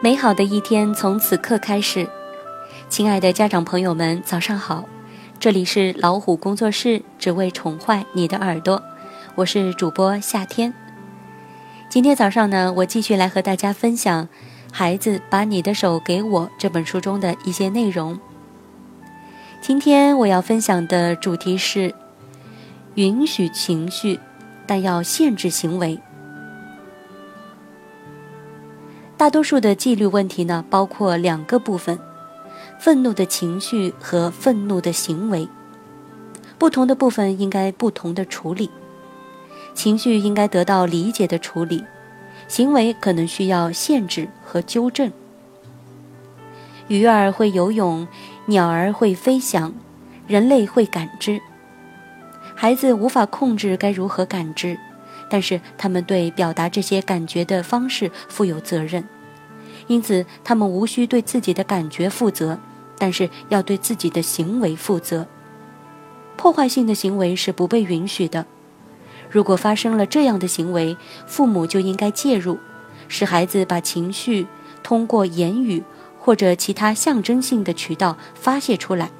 美好的一天从此刻开始，亲爱的家长朋友们，早上好！这里是老虎工作室，只为宠坏你的耳朵，我是主播夏天。今天早上呢，我继续来和大家分享《孩子把你的手给我》这本书中的一些内容。今天我要分享的主题是：允许情绪，但要限制行为。大多数的纪律问题呢，包括两个部分：愤怒的情绪和愤怒的行为。不同的部分应该不同的处理。情绪应该得到理解的处理，行为可能需要限制和纠正。鱼儿会游泳，鸟儿会飞翔，人类会感知。孩子无法控制该如何感知。但是他们对表达这些感觉的方式负有责任，因此他们无需对自己的感觉负责，但是要对自己的行为负责。破坏性的行为是不被允许的。如果发生了这样的行为，父母就应该介入，使孩子把情绪通过言语或者其他象征性的渠道发泄出来。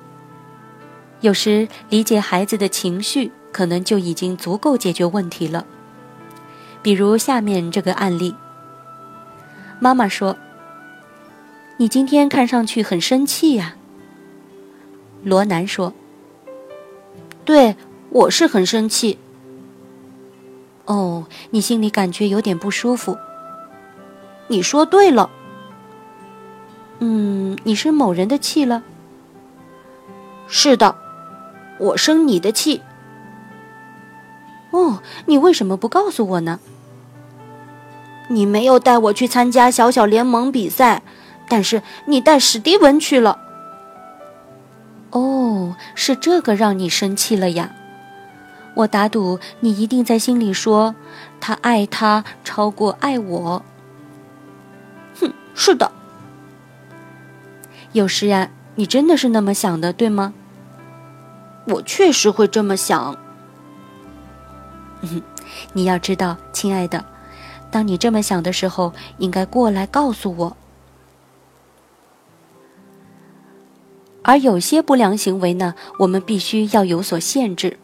有时理解孩子的情绪，可能就已经足够解决问题了。比如下面这个案例，妈妈说：“你今天看上去很生气呀。”罗南说：“对，我是很生气。”哦，你心里感觉有点不舒服。你说对了。嗯，你生某人的气了？是的，我生你的气。哦，你为什么不告诉我呢？你没有带我去参加小小联盟比赛，但是你带史蒂文去了。哦，是这个让你生气了呀？我打赌你一定在心里说，他爱他超过爱我。哼，是的。有时呀，你真的是那么想的，对吗？我确实会这么想。嗯 你要知道，亲爱的。当你这么想的时候，应该过来告诉我。而有些不良行为呢，我们必须要有所限制。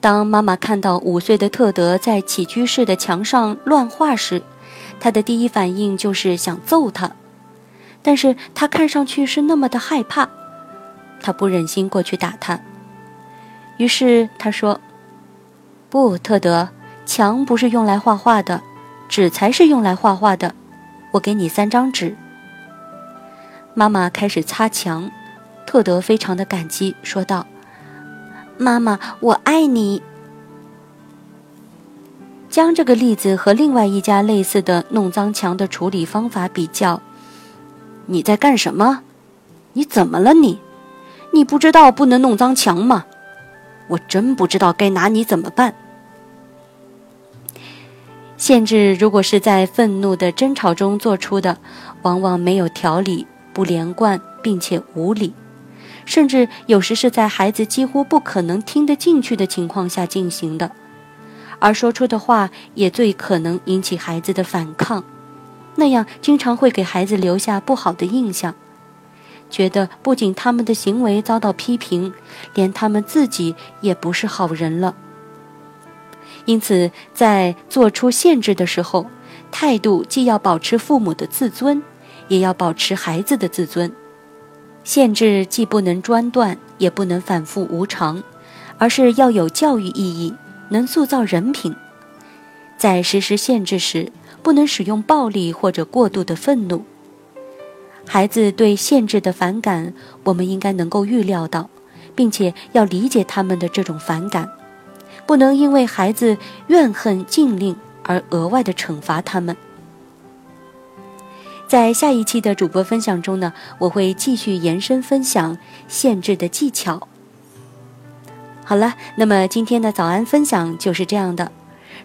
当妈妈看到五岁的特德在起居室的墙上乱画时，她的第一反应就是想揍他，但是他看上去是那么的害怕，他不忍心过去打他。于是他说：“不，特德。”墙不是用来画画的，纸才是用来画画的。我给你三张纸。妈妈开始擦墙，特德非常的感激，说道：“妈妈，我爱你。”将这个例子和另外一家类似的弄脏墙的处理方法比较，你在干什么？你怎么了？你，你不知道不能弄脏墙吗？我真不知道该拿你怎么办。限制如果是在愤怒的争吵中做出的，往往没有条理、不连贯，并且无理，甚至有时是在孩子几乎不可能听得进去的情况下进行的，而说出的话也最可能引起孩子的反抗，那样经常会给孩子留下不好的印象，觉得不仅他们的行为遭到批评，连他们自己也不是好人了。因此，在做出限制的时候，态度既要保持父母的自尊，也要保持孩子的自尊。限制既不能专断，也不能反复无常，而是要有教育意义，能塑造人品。在实施限制时，不能使用暴力或者过度的愤怒。孩子对限制的反感，我们应该能够预料到，并且要理解他们的这种反感。不能因为孩子怨恨禁令而额外的惩罚他们。在下一期的主播分享中呢，我会继续延伸分享限制的技巧。好了，那么今天的早安分享就是这样的。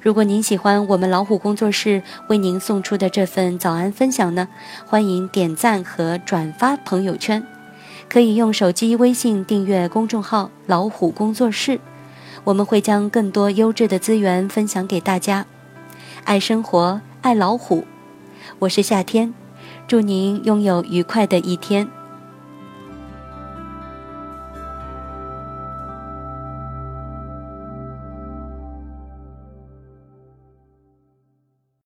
如果您喜欢我们老虎工作室为您送出的这份早安分享呢，欢迎点赞和转发朋友圈，可以用手机微信订阅公众号“老虎工作室”。我们会将更多优质的资源分享给大家。爱生活，爱老虎，我是夏天，祝您拥有愉快的一天。